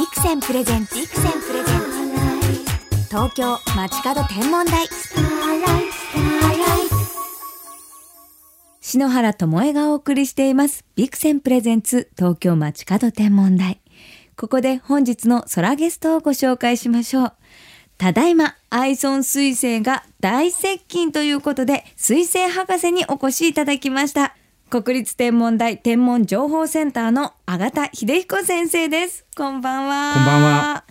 ビクセンプレゼンツビクセンプレゼンツ。東京街角天文台。篠原智恵がお送りしています。ビクセンプレゼンツ東京街角天文台。ここで本日の空ゲストをご紹介しましょう。ただいまアイソン彗星が大接近ということで彗星博士にお越しいただきました。国立天文台天文情報センターの阿賀秀彦先生です。こんばんは。こんばんは。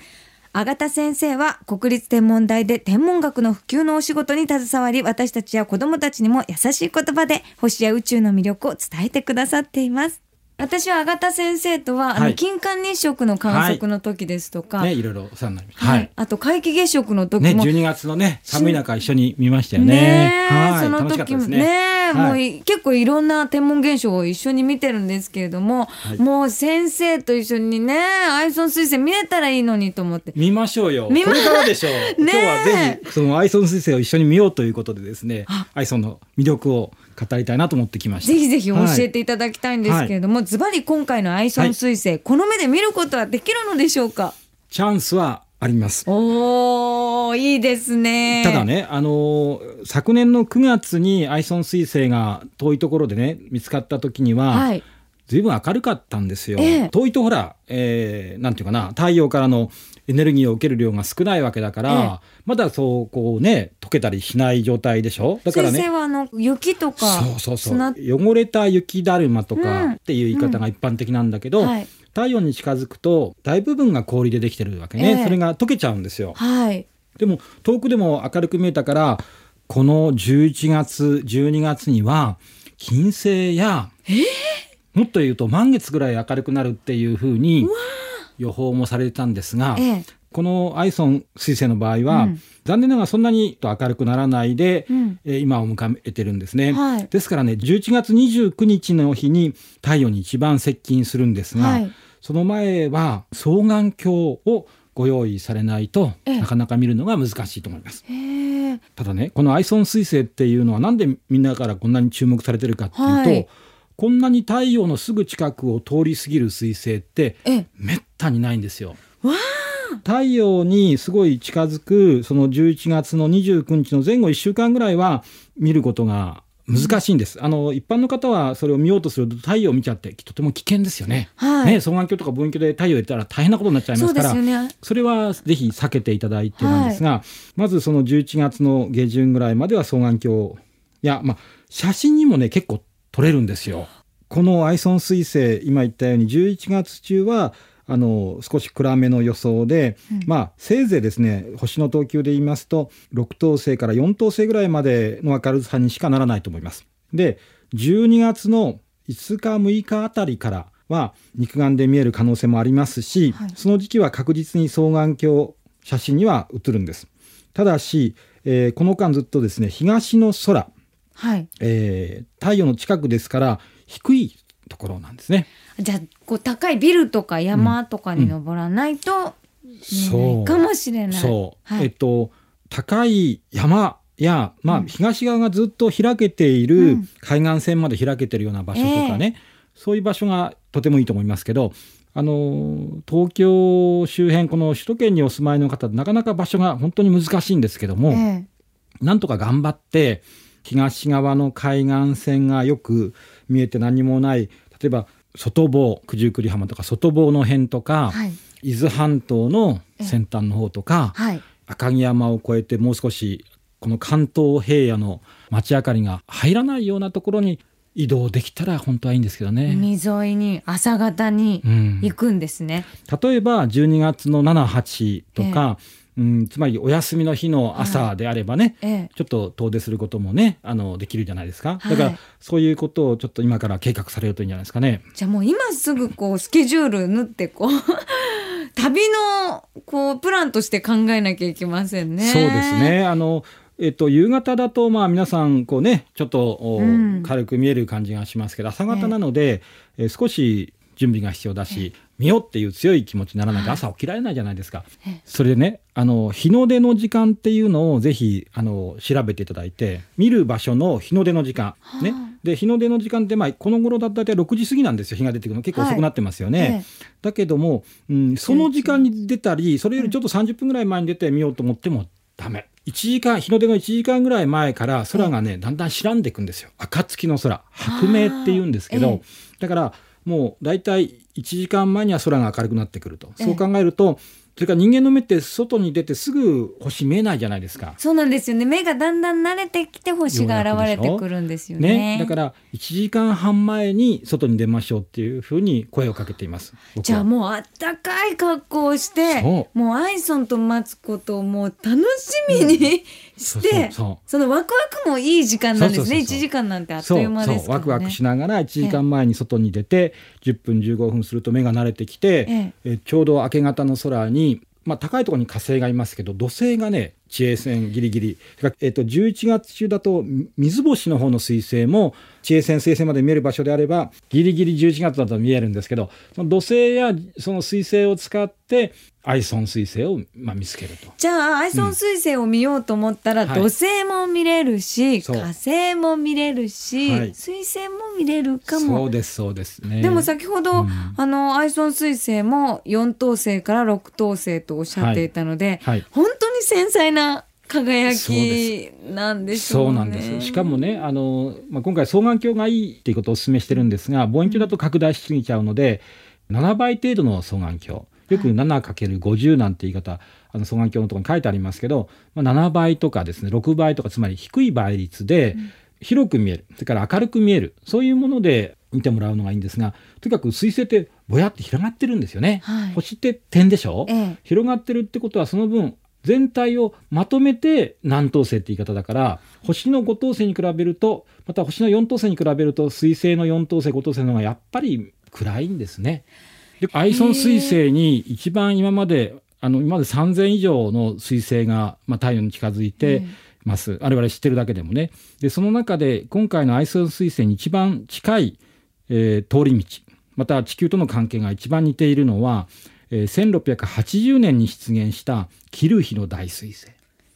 阿賀先生は国立天文台で天文学の普及のお仕事に携わり私たちや子どもたちにも優しい言葉で星や宇宙の魅力を伝えてくださっています私は阿賀先生とは、あの金環日食の観測の時ですとか、ねいろいろお世話になりました。ははいい。あと皆既月食の時ねも、12月のね寒い中一緒に見ましたよねね。えはい。その楽しかった時もねですね。もうはいい結構いろんな天文現象を一緒に見てるんですけれども、いもう先生と一緒にねアイソン彗星見れたらいいのにと思って見ましょうよ。こ見まれからでしょう。今日はぜひそのアイソン彗星を一緒に見ようということでですねあ、アイソンの魅力を語りたいなと思ってきました。ぜひぜひ教えはいていただきたいんですけれども、ズバリ今回のアイソン彗星、この目で見ることはできるのでしょうか？チャンスはあります。おーいいですねただね、あのー昨年の9月にアイソン彗星が遠いところでね見つかった時には、はいずいぶん明るかったんですよ。ええ遠いとほら、えーなんていうかな太陽からのエネルギーを受ける量が少ないわけだから、まだそうこうね溶けたりしない状態でしょ？だからね。先生はあの雪とかそうそうそう。砂汚れた雪だるまとうん。かっていう言い方が一般的なんだけど、はい。太陽に近づくと大部分が氷でできてるわけね、ええ。それが溶けちゃうんですよ。はい。でも遠くでも明るく見えたからこの11月12月には金星や、もっと言うと満月ぐらい明るくなるっていうふうに予報もされてたんですが、ええ。このアイソン彗星の場合は、うん。残念ながらそんなに明るくならないで、うん。えー今を迎えてるんですね、はい。ですからね11月29日の日に太陽に一番接近するんですが、はい。その前は双眼鏡をご用意されないと、ええ。なかなか見るのが難しいと思います。ただねこのアイソン彗星っていうのはなんでみんなからこんなに注目されてるかっていうと、はい。こんなに太陽のすぐ近くを通り過ぎる彗星ってええ。めったにないんですよ。わ太陽にすごい近づくその11月の29日の前後1週間ぐらいは見ることが難しいんです。あの一般の方はそれを見ようとすると太陽を見ちゃってとても危険ですよね。はいね双眼鏡とか望遠鏡で太陽を入れたら大変なことになっちゃいますから。ですよねそれはぜひ避けていただいてなんですが、まずその11月の下旬ぐらいまでは双眼鏡や、まあ、写真にもね結構撮れるんですよ。このアイソン彗星今言ったように11月中はあの少し暗めの予想で、まあせいぜいですね星の等級で言いますと6等星から4等星ぐらいまでの明るさにしかならないと思います。で12月の5日6日あたりからは肉眼で見える可能性もありますし、はいその時期は確実に双眼鏡写真には写るんです。ただし、えーこの間ずっとですね東の空、はいえー太陽の近くですから低いところなんですね。じゃあこう高いビルとか山とかに登らないと見えないかもしれない。そう、はい。えっと高い山や、まあ、東側がずっと開けていうるん。海岸線まで開けてるような場所とかね、そういう場所がとてもいいと思いますけどあの東京周辺この首都圏にお住まいの方なかなか場所が本当に難しいんですけども、ええ。なんとか頑張って東側の海岸線がよく見えて何もない例えば外房九十九里浜とか外房の辺とか、はい。伊豆半島の先端の方とか、はい。赤城山を越えてもう少しこの関東平野の街明かりが入らないようなところに移動できたら本当はいいんですけどね。海沿いに朝方にうん。行くんですね。例えば12月の78とか、うん、つまりお休みの日の朝であればね、ええ。ちょっと遠出することもねあのできるじゃないですか、はい。だからそういうことをちょっと今から計画されるといいんじゃないですかね。じゃあもう今すぐこうスケジュール縫ってこう 旅のこうプランとして考えなきゃいけませんね。そうです。ね。あのえっと、夕方だとまあ皆さんこうねちょっと、軽く見える感じがしますけど朝方なので、えー少し準備が必要だし、見ようっていう強い気持ちにならないと朝起きられないじゃないですか。ええ。それでねあの日の出の時間っていうのをぜひあの調べていただいて見る場所の日の出の時間、ね、で日の出の時間って、まあ、この頃だったら6時過ぎなんですよ。日が出てくるの。結構遅くなってますよね。はいええ。だけども、うん、その時間に出たりそれよりちょっと30分ぐらい前に出てみようと思ってもダメ。1時間日の出の1時間ぐらい前から空がね、だんだん白んでいくんですよ。暁の空。白明って言うんですけど、だからもう大体1時間前には空が明るくなってくると、ええそう考えるとそれから人間の目って外に出てすぐ星見えないじゃないですか。そうなんですよね。目がだんだん慣れてきて星が現れてくるんですよね。ね、だから1時間半前に外に出ましょうっていうふうに声をかけています。じゃあもうあったかい格好をしてそもうアイソンと待つことをもう楽しみにして、そのワクワクもいい時間なんですね。そうそうそうそう。1時間なんてあっという間ですからね。ワクワクしながら1時間前に外に出て10分15分すると目が慣れてきて、えちょうど明け方の空に、まあ、高いところに火星がいますけど土星がね地平線ギリギリ。えっと11月中だとみ水星の方の彗星も地平線水星まで見える場所であればギリギリ11月だと見えるんですけどその土星やその彗星を使ってアイソン彗星を、まあ、見つけると。じゃあアイソン彗星を見ようと思ったら、はい。土星も見れるしそう。火星も見れるし、はい。彗星も見れるかそもうですそうですね。でも先ほど、うん。あのアイソン彗星も4等星から6等星とおっしゃっていたので、はい。本当に繊細な輝そうきなんでしょうね。そうなんですしかもねあの、まあ、今回双眼鏡がいいっていうことをお勧めしてるんですが望遠鏡だと拡大しすぎちゃうので7倍程度の双眼鏡。よく 7×50 なんて言い方あの双眼鏡のところに書いてありますけど、まあ、7倍とかですね6倍とかつまり低い倍率で広く見える。それから明るく見える。そういうもので見てもらうのがいいんですがとにかく水星ってぼやって広がってるんですよね。はい。星って点でしょ、ええ。広がってるってことはその分全体をまとめて南等星って言い方だから星の5等星に比べるとまた星の4等星に比べると水星の4等星5等星の方がやっぱり暗いんですね。でアイソン彗星に一番今まであの今まで3,000以上の彗星が、まあ、太陽に近づいてます、我々知ってるだけでもね。でその中で今回のアイソン彗星に一番近い、えー通り道また地球との関係が一番似ているのは、えー1680年に出現したキルヒの大彗星。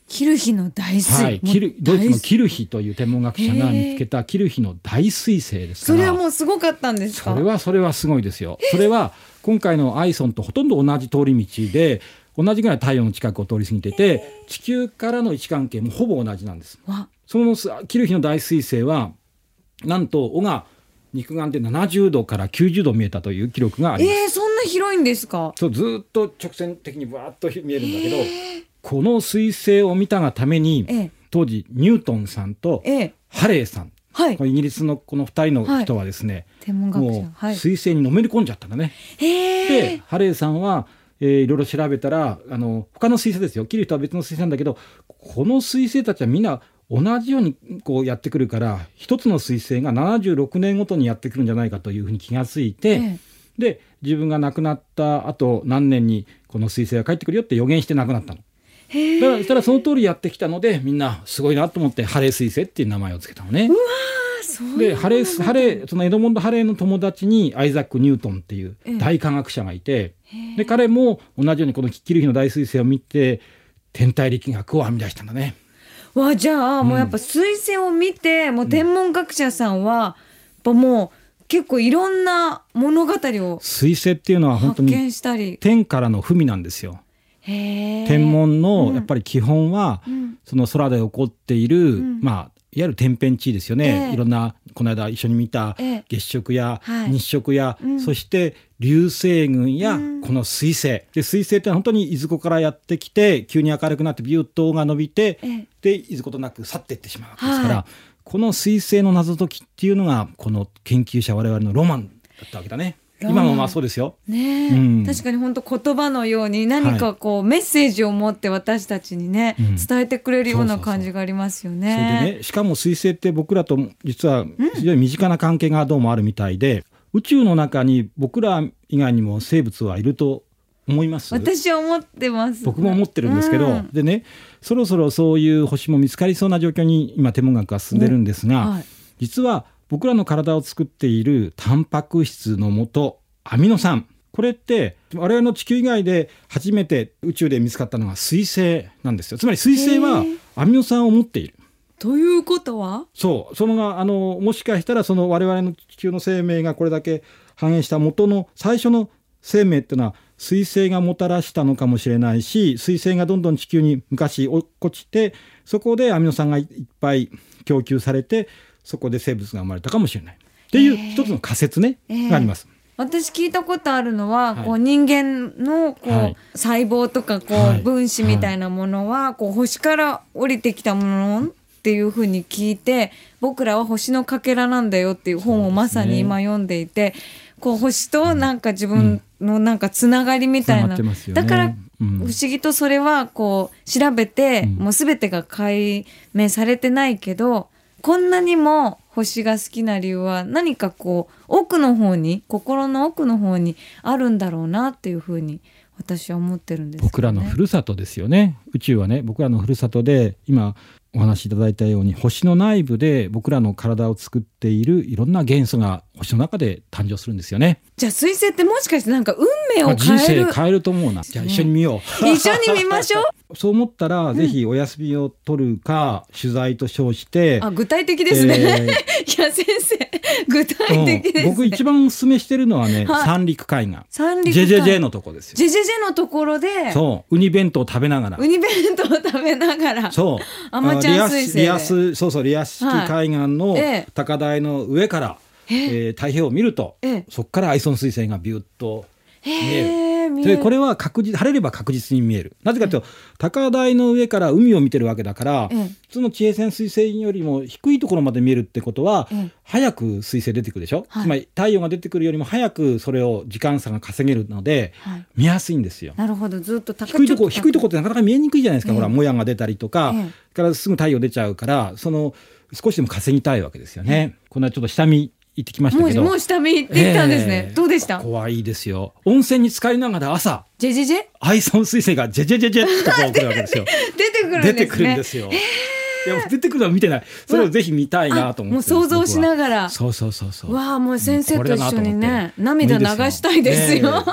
キルヒの大水、はい、キルドイツの大キルヒという天文学者が見つけたキルヒの大彗星ですから。それはもうすごかったんですか？それはそれはすごいですよ。それは今回のアイソンとほとんど同じ通り道で同じぐらい太陽の近くを通り過ぎてて地球からの位置関係もほぼ同じなんです。わ。そのキルヒの大彗星はなんと尾が肉眼で70度から90度見えたという記録があります。えー、そんな広いんですか？そうずっと直線的にバーッと見えるんだけど、この彗星を見たがために、ええ。当時ニュートンさんとええ。ハレーさん、はい。このイギリスのこの2人の人はですね、天文学者。もうはい。彗星にのめり込んじゃったんだね。へでえハレーさんは、えーいろいろ調べたらあの他の彗星ですよ。キリとは別の彗星なんだけどこの彗星たちはみんな同じようにこうやってくるから一つの彗星が76年ごとにやってくるんじゃないかというふうに気がついて、ええ。で自分が亡くなった後何年にこの彗星が帰ってくるよって予言して亡くなったの。だからそしたらその通りやってきたのでみんなすごいなと思ってハレー彗星っていう名前をつけたのね。でハレーハレーそのエドモンド・ハレーの友達にアイザック・ニュートンっていうええ大科学者がいて、で彼も同じようにこのキルヒの大彗星を見て天体力学を編み出したんだね。わじゃあもうやっぱ彗星を見て、もう天文学者さんはやっぱもう結構いろんな物語を彗星っていうのは本当発に天からの文なんですよ。天文のやっぱり基本は、ん。その空で起こっている、ん。まあいわゆる天変地異ですよね、ええ。いろんなこの間一緒に見たええ。月食やはい。日食や、うん。そして流星群やうん。この彗星。で彗星って本当にいずこからやってきて急に明るくなってビューッと尾が伸びて、ええ。でいずことなく去っていってしまうわけですから、はいこの彗星の謎解きっていうのがこの研究者我々のロマンだったわけだね。今もまあそうですよ。ねえ、うん。確かに本当言葉のように何かこう、メッセージを持って私たちにね、うん。伝えてくれるような感じがありますよそれでね。ねしかも彗星って僕らと実は非常に身近な関係がどうもあるみたいで、宇宙の中に僕ら以外にも生物はいると思います？私は思ってます。僕も思ってるんですけど、うん。でねそろそろそういう星も見つかりそうな状況に今天文学が進んでるんですが、はい。実は僕らの体を作っているタンパク質の元アミノ酸。これって我々の地球以外で初めて宇宙で見つかったのが彗星なんですよ。つまり彗星はアミノ酸を持っている。ということは？そう。そのがあのもしかしたらその我々の地球の生命がこれだけ反映した元の最初の生命っていうのは彗星がもたらしたのかもしれないし彗星がどんどん地球に昔落っこちてそこでアミノ酸がいっぱい供給されてそこで生物が生まれたかもしれない。っていう一つの仮説ね、えー。があります。私聞いたことあるのは、はい。こう人間のこう、はい。細胞とかこう、はい。分子みたいなものは、こう星から降りてきたものっていうふうに聞いて僕らは星のかけらなんだよっていう本をまさに今読んでいて、こう星となんか自分のなんかつながりみたいつなね。だからうん。不思議とそれはこう調べて、うん。もう全てが解明されてないけどこんなにも星が好きな理由は何かこう奥の方に心の奥の方にあるんだろうなっていうふうに私は思ってるんですね、僕らのふるさとですよね。宇宙はね。僕らのふるさとで今お話しいただいたように星の内部で僕らの体を作っているいろんな元素が星の中で誕生するんですよね。じゃあ彗星ってもしかしてなんか運命を変える生変えると思うな。じゃあ一緒に見よう。一緒に見ましょう そう思ったら、ぜひお休みを取るか取材と称して。あ具体的ですね、えーいや先生 具体的ですね、うん。僕一番お勧めしてるのはね、はい。三陸海岸。三陸海 JJJ のとこですよ。ジェジェジェのところでそう、ウニ弁当を食べながら。ウ。ニ弁当を食べながらそう。アマチュア彗星で。リアス、リアスそうそう、リアス式海岸の高台の上から、ええ。ー太平洋を見ると、ええ。そこからアイソン彗星がビュッと見える。見える。でこれは確実晴れれば確実に見える。なぜかというと高台の上から海を見てるわけだから、ええ。普通の地平線彗星よりも低いところまで見えるってことは、ええ。早く彗星出てくるでしょ、はい。つまり太陽が出てくるよりも早くそれを時間差が稼げるので、はい。見やすいんですよ。なるほど。ずっと高低いとこ低いとこってなかなか見えにくいじゃないですか、ええ。ほらもやが出たりとか、ええ。からすぐ太陽出ちゃうからその少しでも稼ぎたいわけですよね。こんなちょっと下見行ってきましたけど。もうもう下見行ってきたんですね、ええ。どうでした？ここはいいですよ。温泉に浸かりながら朝。ジェジェジェ？アイソン彗星がジェジェジェジェっとこう来るわけですよ。出てくるんですね。出てくるんですよ。いや出てくるのは見てない。それをぜひ見たいなと思ってもう想像しながらそうそうそうそう。わあもう先生と一緒にね涙流したいですよ。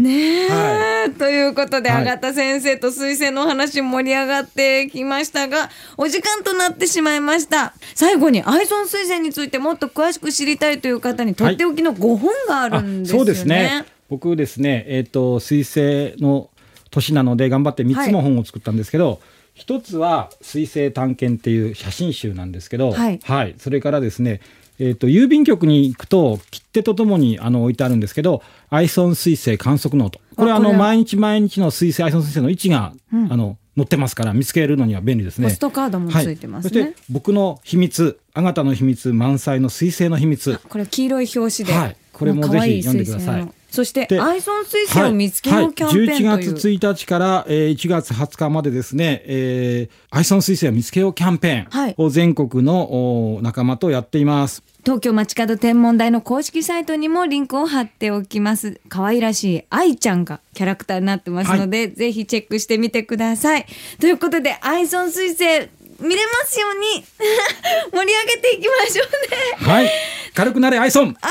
ねということで、はいた先生と彗星のお話盛り上がってきましたがお時間となってしまいました最後にアイソン彗星についてもっと詳しく知りたいという方にとっておきの5本があるんですよね、そうですね。僕ですね、えっ、と彗星の年なので頑張って三つも本を作ったんですけど。一つは水星探検っていう写真集なんですけど、はい。それからですね、えっ、と郵便局に行くと切手とともにあの置いてあるんですけど、アイソン彗星観測ノート。これはあの毎日毎日の彗星アイソン彗星の位置が、うん。あの載ってますから見つけるのには便利ですね。ポストカードもついてますね、はい、そして僕の秘密、あがたの秘密満載の彗星の秘密。これ黄色い表紙で、はい。これもぜひ読んでくださいそしてでアイソン彗星を見つけようキャンペーンという、はいはい、11月1日から、えー、1月20日までですね、えー、アイソン彗星を見つけようキャンペはい。ーンを全国の、お仲間とやっています。東京街角天文台の公式サイトにもリンクを貼っておきます。可愛らしい愛ちゃんがキャラクターになってますので、ぜひチェックしてみてください。ということでアイソン彗星見れますように。盛り上げていきましょうね。はい、軽くなれアイソン。あ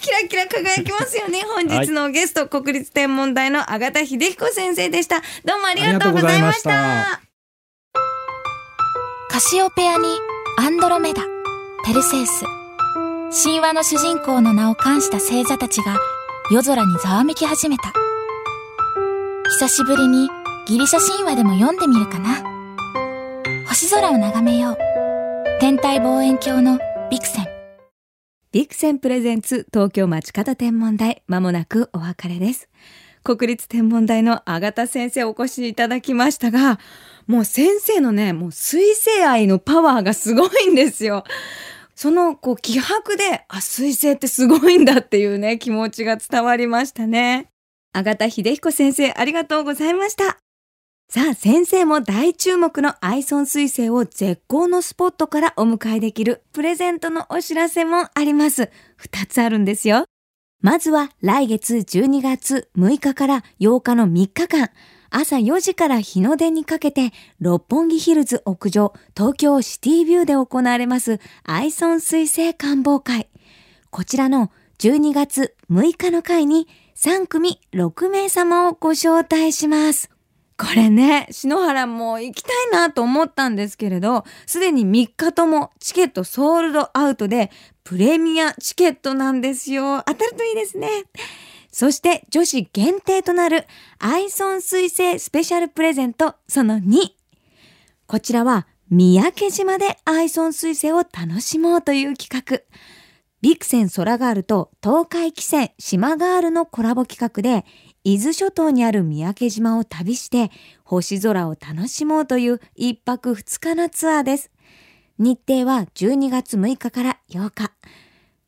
キラキラ輝きますよね 本日のゲスト、国立天文台の阿賀田秀彦先生でしたどうもありがとうございましたありがとうございましたカシオペアにアンドロメダ、ペルセウス。神話の主人公の名を冠した星座たちが夜空にざわめき始めた。久しぶりにギリシャ神話でも読んでみるかな。星空を眺めよう。天体望遠鏡のビクセン。ビクセンプレゼンツ東京街角天文台まもなくお別れです。国立天文台の阿賀田先生お越しいただきましたがもう先生のねもう水星愛のパワーがすごいんですよ。そのこう気迫であ水星ってすごいんだっていうね気持ちが伝わりましたね。阿賀田秀彦先生ありがとうございました。さあ先生も大注目のアイソン彗星を絶好のスポットからお迎えできるプレゼントのお知らせもあります。二つあるんですよ。まずは来月12月6日から8日の3日間、朝4時から日の出にかけて六本木ヒルズ屋上東京シティビューで行われますアイソン彗星観望会。こちらの12月6日の会に3組6名様をご招待します。これね、篠原も行きたいなと思ったんですけれど、すでに3日ともチケットソールドアウトで、プレミアチケットなんですよ。当たるといいですね。そして女子限定となるアイソン彗星スペシャルプレゼントその2。こちらは三宅島でアイソン彗星を楽しもうという企画。ビクセン空ガールと東海汽船島ガールのコラボ企画で伊豆諸島にある三宅島を旅して星空を楽しもうという一泊二日のツアーです。日程は12月6日から8日。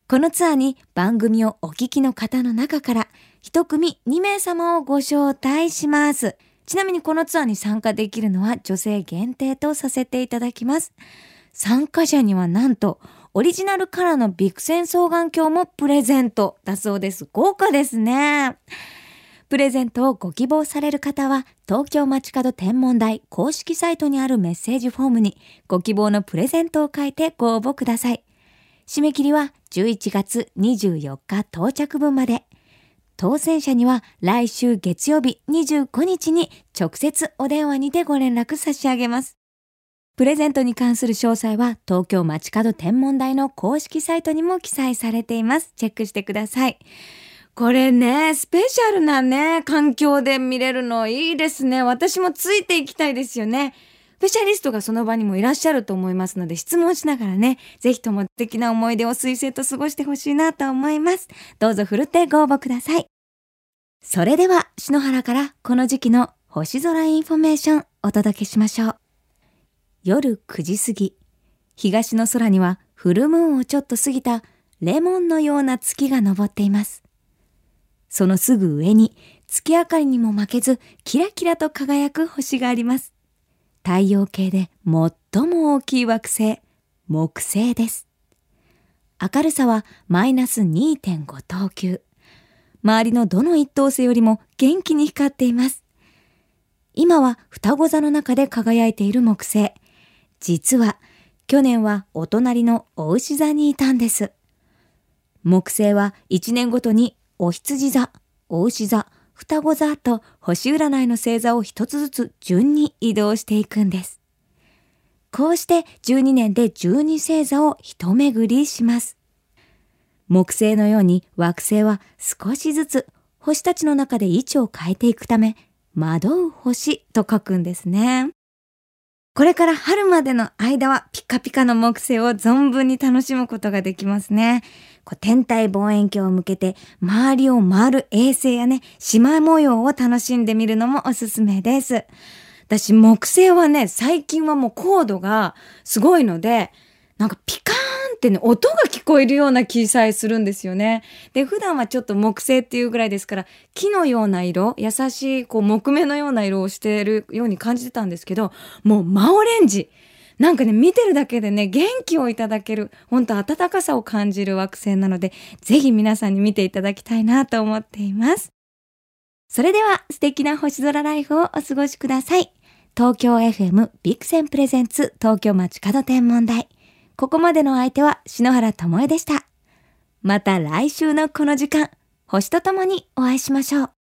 このツアーに番組をお聞きの方の中から一組2名様をご招待します。ちなみにこのツアーに参加できるのは女性限定とさせていただきます。参加者にはなんとオリジナルカラーのビクセン双眼鏡もプレゼントだそうです。豪華ですね。プレゼントをご希望される方は、東京街角天文台公式サイトにあるメッセージフォームにご希望のプレゼントを書いてご応募ください。締め切りは11月24日到着分まで。当選者には来週月曜日25日に直接お電話にてご連絡差し上げます。プレゼントに関する詳細は東京街角天文台の公式サイトにも記載されています。チェックしてください。これね、スペシャルなね、環境で見れるのいいですね。私もついていきたいですよね。スペシャリストがその場にもいらっしゃると思いますので、質問しながらね、ぜひとも素敵な思い出を彗星と過ごしてほしいなと思います。どうぞふるってご応募ください。それでは、篠原からこの時期の星空インフォメーションお届けしましょう。夜9時過ぎ、東の空にはフルムーンをちょっと過ぎたレモンのような月が昇っています。そのすぐ上に月明かりにも負けずキラキラと輝く星があります。太陽系で最も大きい惑星、木星です。明るさはマイナス2.5等級。周りのどの一等星よりも元気に光っています。今は双子座の中で輝いている木星。実は去年はお隣のお牛座にいたんです。木星は1年ごとにお羊座、お牛座、双子座と星占いの星座を一つずつ順に移動していくんです。こうして12年で12星座を一巡りします。木星のように惑星は少しずつ星たちの中で位置を変えていくため、惑う星と書くんですね。これから春までの間はピカピカの木星を存分に楽しむことができますね。天体望遠鏡を向けて周りを回る衛星やね、島模様を楽しんでみるのもおすすめです。私木星はね、最近はもう高度がすごいので、なんかピカーンってね、音が聞こえるような気さえするんですよね。で、普段はちょっと木星っていうぐらいですから、木のような色、優しい、こう、木目のような色をしているように感じてたんですけど、もう真オレンジ。なんかね、見てるだけでね、元気をいただける、本当温かさを感じる惑星なので、ぜひ皆さんに見ていただきたいなと思っています。それでは、素敵な星空ライフをお過ごしください。東京 FM ビクセンプレゼンツ東京街角天文台。ここまでの相手は篠原智恵でした。また来週のこの時間、星とともにお会いしましょう。